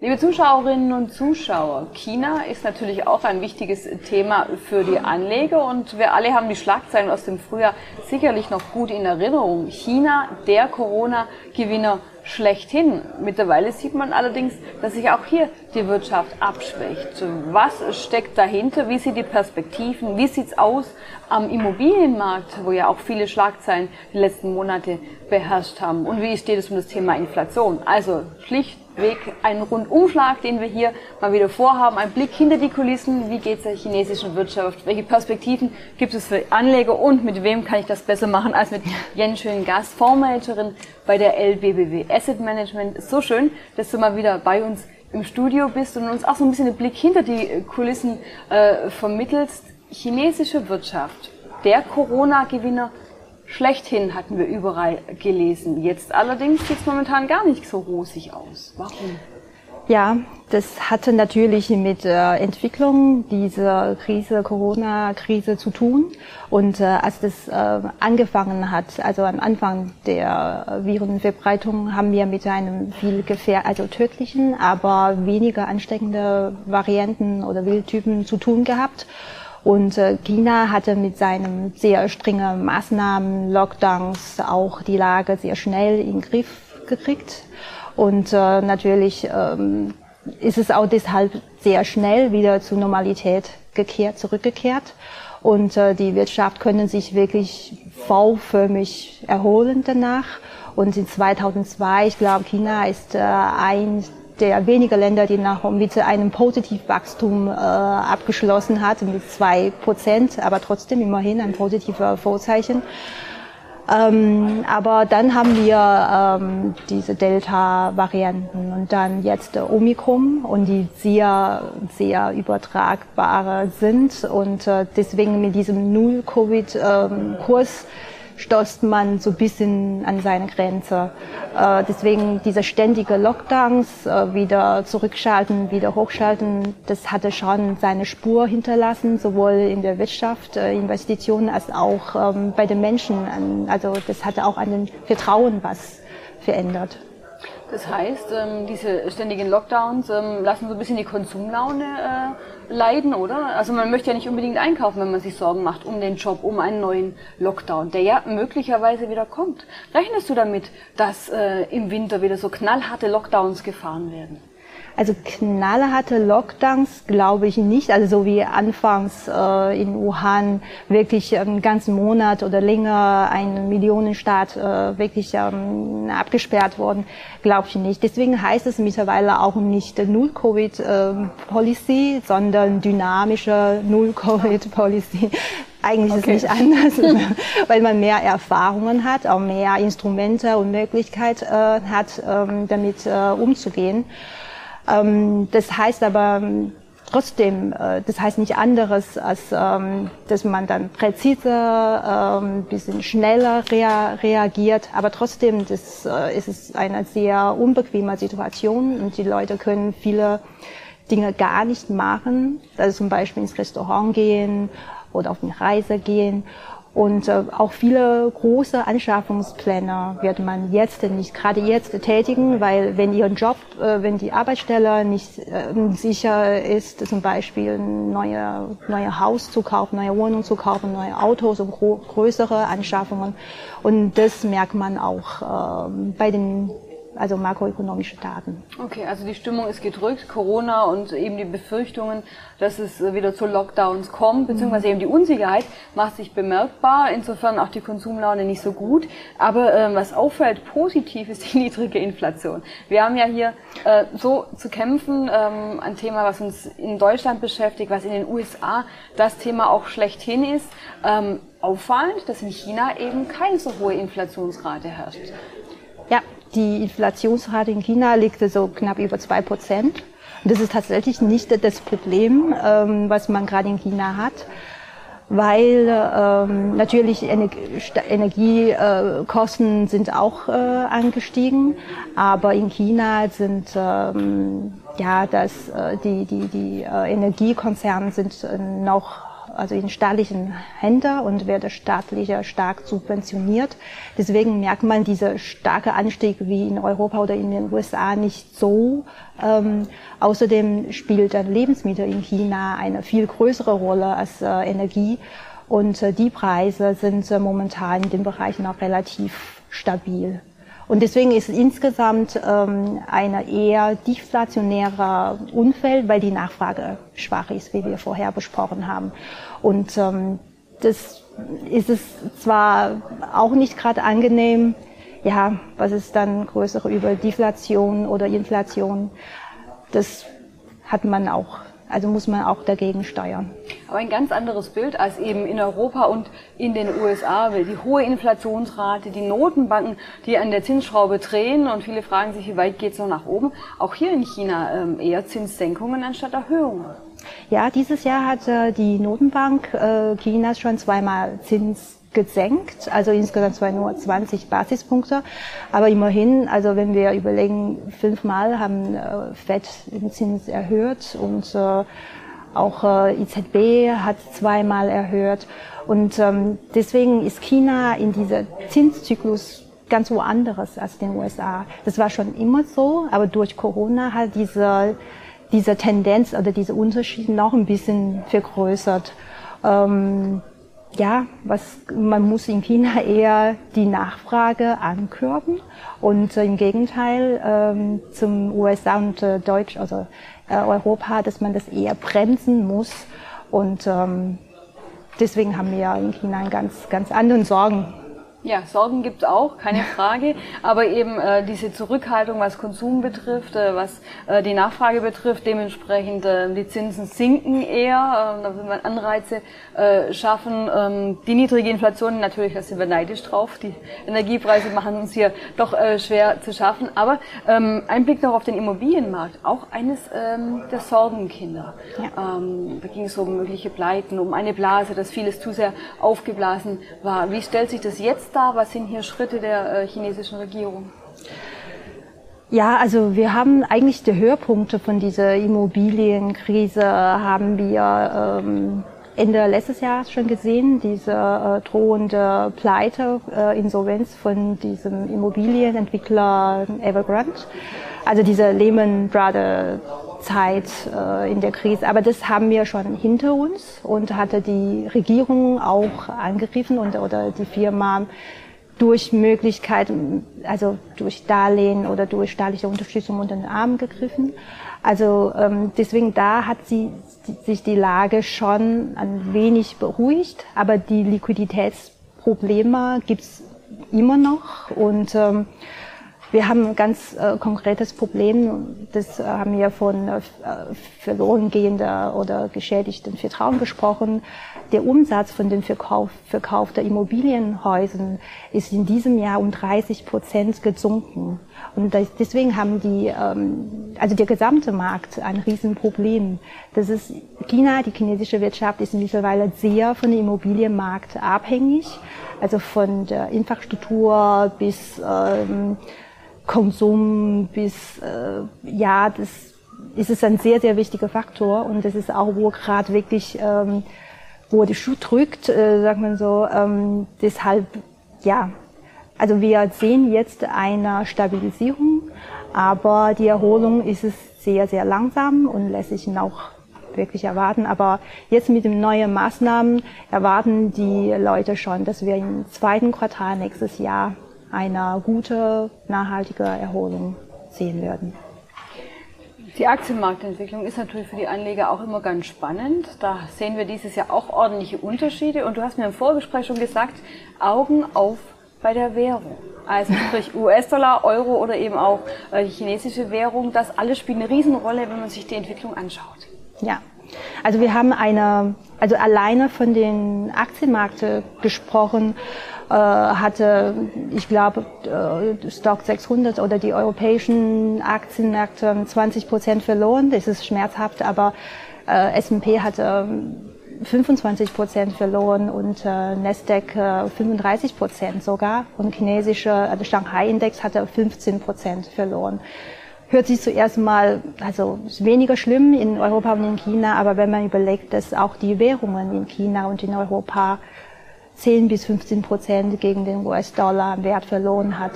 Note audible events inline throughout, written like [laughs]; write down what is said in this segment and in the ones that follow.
Liebe Zuschauerinnen und Zuschauer, China ist natürlich auch ein wichtiges Thema für die Anleger und wir alle haben die Schlagzeilen aus dem Frühjahr sicherlich noch gut in Erinnerung. China, der Corona-Gewinner schlechthin. Mittlerweile sieht man allerdings, dass sich auch hier die Wirtschaft abschwächt. Was steckt dahinter? Wie sind die Perspektiven? Wie sieht's aus am Immobilienmarkt, wo ja auch viele Schlagzeilen die letzten Monate beherrscht haben? Und wie steht es um das Thema Inflation? Also schlicht Weg einen Rundumschlag, den wir hier mal wieder vorhaben. Ein Blick hinter die Kulissen. Wie geht es der chinesischen Wirtschaft? Welche Perspektiven gibt es für Anleger? Und mit wem kann ich das besser machen als mit Jen Schön-Gast, Fondsmanagerin bei der LBBW Asset Management. So schön, dass du mal wieder bei uns im Studio bist und uns auch so ein bisschen den Blick hinter die Kulissen äh, vermittelst. Chinesische Wirtschaft, der Corona-Gewinner schlechthin hatten wir überall gelesen. Jetzt allerdings sieht es momentan gar nicht so rosig aus. Warum? Ja, das hatte natürlich mit äh, Entwicklung dieser Krise, Corona-Krise zu tun. Und äh, als das äh, angefangen hat, also am Anfang der Virenverbreitung, haben wir mit einem viel gefähr also tödlichen, aber weniger ansteckende Varianten oder Wildtypen zu tun gehabt. Und äh, China hatte mit seinen sehr strengen Maßnahmen, Lockdowns auch die Lage sehr schnell in den Griff gekriegt. Und äh, natürlich ähm, ist es auch deshalb sehr schnell wieder zur Normalität gekehrt, zurückgekehrt. Und äh, die Wirtschaft können sich wirklich V-förmig erholen danach. Und in 2002, ich glaube, China ist äh, ein der wenige Länder, die nach mit einem Positivwachstum äh, abgeschlossen hat, mit zwei Prozent, aber trotzdem immerhin ein positiver Vorzeichen. Ähm, aber dann haben wir ähm, diese Delta-Varianten und dann jetzt der Omikron und die sehr, sehr übertragbare sind. Und äh, deswegen mit diesem Null-Covid-Kurs ähm, stößt man so ein bisschen an seine Grenze. Äh, deswegen diese ständige Lockdowns, äh, wieder zurückschalten, wieder hochschalten, das hatte schon seine Spur hinterlassen, sowohl in der Wirtschaft, äh, Investitionen, als auch ähm, bei den Menschen. Also das hatte auch an den Vertrauen was verändert. Das heißt, ähm, diese ständigen Lockdowns ähm, lassen so ein bisschen die Konsumlaune äh, leiden, oder? Also man möchte ja nicht unbedingt einkaufen, wenn man sich Sorgen macht um den Job, um einen neuen Lockdown, der ja möglicherweise wieder kommt. Rechnest du damit, dass äh, im Winter wieder so knallharte Lockdowns gefahren werden? Also knallharte Lockdowns glaube ich nicht. Also so wie anfangs äh, in Wuhan wirklich einen ganzen Monat oder länger ein Millionenstaat äh, wirklich ähm, abgesperrt worden, glaube ich nicht. Deswegen heißt es mittlerweile auch nicht Null-Covid-Policy, äh, sondern dynamische Null-Covid-Policy. Eigentlich okay. ist es nicht anders, [laughs] weil man mehr Erfahrungen hat, auch mehr Instrumente und Möglichkeit äh, hat, ähm, damit äh, umzugehen. Ähm, das heißt aber ähm, trotzdem, äh, das heißt nicht anderes, als ähm, dass man dann präziser, ähm, bisschen schneller rea reagiert. Aber trotzdem, das äh, ist es eine sehr unbequeme Situation und die Leute können viele Dinge gar nicht machen, also zum Beispiel ins Restaurant gehen oder auf eine Reise gehen. Und äh, auch viele große Anschaffungspläne wird man jetzt nicht gerade jetzt tätigen, weil wenn Ihr Job, äh, wenn die Arbeitsstelle nicht äh, sicher ist, zum Beispiel ein neue, neue Haus zu kaufen, neue Wohnung zu kaufen, neue Autos und größere Anschaffungen. Und das merkt man auch äh, bei den also makroökonomische Daten. Okay, also die Stimmung ist gedrückt, Corona und eben die Befürchtungen, dass es wieder zu Lockdowns kommt, beziehungsweise mhm. eben die Unsicherheit macht sich bemerkbar, insofern auch die Konsumlaune nicht so gut. Aber ähm, was auffällt, positiv ist die [laughs] niedrige Inflation. Wir haben ja hier äh, so zu kämpfen, ähm, ein Thema, was uns in Deutschland beschäftigt, was in den USA das Thema auch schlechthin ist. Ähm, auffallend, dass in China eben keine so hohe Inflationsrate herrscht. Die Inflationsrate in China liegt so knapp über zwei Prozent. Das ist tatsächlich nicht das Problem, ähm, was man gerade in China hat, weil ähm, natürlich Energiekosten sind auch äh, angestiegen, aber in China sind ähm, ja das äh, die die die äh, Energiekonzerne sind noch also in staatlichen Händen und wird staatlich stark subventioniert. Deswegen merkt man diese starke Anstieg wie in Europa oder in den USA nicht so. Ähm, außerdem spielt Lebensmittel in China eine viel größere Rolle als äh, Energie und äh, die Preise sind äh, momentan in dem Bereich noch relativ stabil. Und deswegen ist insgesamt ähm, eine eher deflationäre Umfeld, weil die Nachfrage schwach ist, wie wir vorher besprochen haben. Und ähm, das ist es zwar auch nicht gerade angenehm, ja, was ist dann größere über Deflation oder Inflation? Das hat man auch also muss man auch dagegen steuern. Aber ein ganz anderes Bild als eben in Europa und in den USA, die hohe Inflationsrate, die Notenbanken, die an der Zinsschraube drehen und viele fragen sich, wie weit geht es noch nach oben. Auch hier in China ähm, eher Zinssenkungen anstatt Erhöhungen. Ja, dieses Jahr hat äh, die Notenbank äh, Chinas schon zweimal Zins gesenkt, also insgesamt zwar nur 20 Basispunkte, aber immerhin, also wenn wir überlegen, fünfmal haben äh, FED den Zins erhöht und äh, auch äh, EZB hat zweimal erhöht und ähm, deswegen ist China in dieser Zinszyklus ganz woanders als den USA. Das war schon immer so, aber durch Corona hat diese diese Tendenz oder diese Unterschiede noch ein bisschen vergrößert. Ähm, ja, was, man muss in China eher die Nachfrage ankürben und im Gegenteil ähm, zum USA und äh, Deutsch, also äh, Europa, dass man das eher bremsen muss und ähm, deswegen haben wir in China ganz, ganz anderen Sorgen ja, Sorgen gibt es auch, keine Frage. Aber eben äh, diese Zurückhaltung, was Konsum betrifft, äh, was äh, die Nachfrage betrifft, dementsprechend äh, die Zinsen sinken eher. Äh, da will man Anreize äh, schaffen. Ähm, die niedrige Inflation, natürlich, da sind wir neidisch drauf. Die Energiepreise machen uns hier doch äh, schwer zu schaffen. Aber ähm, ein Blick noch auf den Immobilienmarkt, auch eines ähm, der Sorgenkinder. Ja. Ähm, da ging es um mögliche Pleiten, um eine Blase, dass vieles zu sehr aufgeblasen war. Wie stellt sich das jetzt da? Was sind hier Schritte der äh, chinesischen Regierung? Ja, also wir haben eigentlich die Höhepunkte von dieser Immobilienkrise haben wir ähm, Ende letztes Jahres schon gesehen, diese äh, drohende Pleite, äh, Insolvenz von diesem Immobilienentwickler Evergrande, also diese Lehman Brothers Zeit äh, in der Krise. Aber das haben wir schon hinter uns und hatte die Regierung auch angegriffen und, oder die Firma durch Möglichkeiten, also durch Darlehen oder durch staatliche Unterstützung unter den Arm gegriffen. Also ähm, deswegen da hat sie sich die Lage schon ein wenig beruhigt, aber die Liquiditätsprobleme gibt's immer noch und ähm, wir haben ein ganz äh, konkretes Problem, das äh, haben wir von äh, verloren gehender oder geschädigten Vertrauen gesprochen. Der Umsatz von den Verkauf, Verkauf der Immobilienhäusern ist in diesem Jahr um 30 Prozent gesunken. Und das, deswegen haben die, ähm, also der gesamte Markt ein Riesenproblem. Das ist China, die chinesische Wirtschaft ist mittlerweile sehr von dem Immobilienmarkt abhängig, also von der Infrastruktur bis ähm, Konsum bis, äh, ja, das ist es ein sehr, sehr wichtiger Faktor und das ist auch, wo gerade wirklich, ähm, wo der Schuh drückt, äh, sagt man so, ähm, deshalb, ja, also wir sehen jetzt eine Stabilisierung, aber die Erholung ist es sehr, sehr langsam und lässt sich noch wirklich erwarten. Aber jetzt mit den neuen Maßnahmen erwarten die Leute schon, dass wir im zweiten Quartal nächstes Jahr eine gute, nachhaltige Erholung sehen werden. Die Aktienmarktentwicklung ist natürlich für die Anleger auch immer ganz spannend. Da sehen wir dieses Jahr auch ordentliche Unterschiede. Und du hast mir im Vorgespräch schon gesagt, Augen auf bei der Währung. Also sprich [laughs] US-Dollar, Euro oder eben auch äh, die chinesische Währung. Das alles spielt eine Riesenrolle, wenn man sich die Entwicklung anschaut. Ja, also wir haben eine, also alleine von den Aktienmärkten gesprochen, hatte, ich glaube, äh, Stock 600 oder die europäischen Aktienmärkte 20 Prozent verloren. Das ist schmerzhaft, aber äh, S&P hatte 25 Prozent verloren und äh, Nasdaq äh, 35 Prozent sogar und chinesische, also Shanghai-Index hatte 15 Prozent verloren. hört sich zuerst mal, also ist weniger schlimm in Europa und in China, aber wenn man überlegt, dass auch die Währungen in China und in Europa 10 bis 15 Prozent gegen den US-Dollar Wert verloren hat.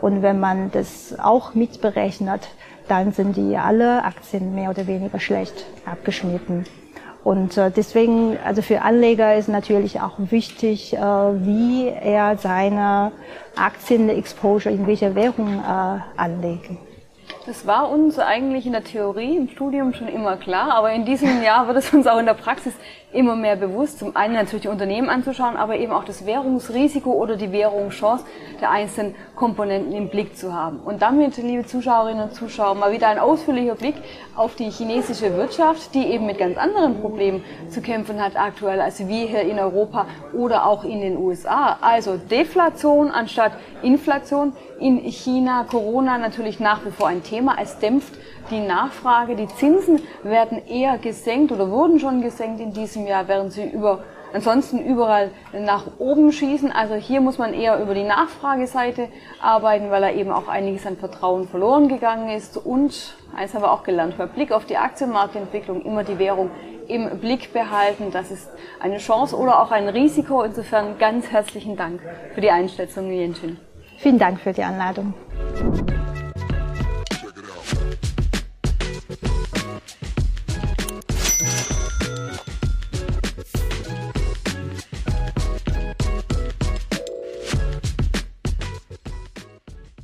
Und wenn man das auch mitberechnet, dann sind die alle Aktien mehr oder weniger schlecht abgeschnitten. Und äh, deswegen, also für Anleger ist natürlich auch wichtig, äh, wie er seine Aktien-Exposure in welcher Währung äh, anlegen. Das war uns eigentlich in der Theorie im Studium schon immer klar, aber in diesem Jahr wird es uns auch in der Praxis immer mehr bewusst. Zum einen natürlich die Unternehmen anzuschauen, aber eben auch das Währungsrisiko oder die Währungschance der einzelnen Komponenten im Blick zu haben. Und damit, liebe Zuschauerinnen und Zuschauer, mal wieder ein ausführlicher Blick auf die chinesische Wirtschaft, die eben mit ganz anderen Problemen zu kämpfen hat aktuell als wir hier in Europa oder auch in den USA. Also Deflation anstatt Inflation in China, Corona natürlich nach wie vor ein Thema. Es dämpft die Nachfrage. Die Zinsen werden eher gesenkt oder wurden schon gesenkt in diesem Jahr, während sie über ansonsten überall nach oben schießen. Also hier muss man eher über die Nachfrageseite arbeiten, weil da eben auch einiges an Vertrauen verloren gegangen ist. Und eins haben wir auch gelernt, bei Blick auf die Aktienmarktentwicklung immer die Währung im Blick behalten. Das ist eine Chance oder auch ein Risiko. Insofern ganz herzlichen Dank für die Einschätzung, Jenschin. Vielen Dank für die Einladung.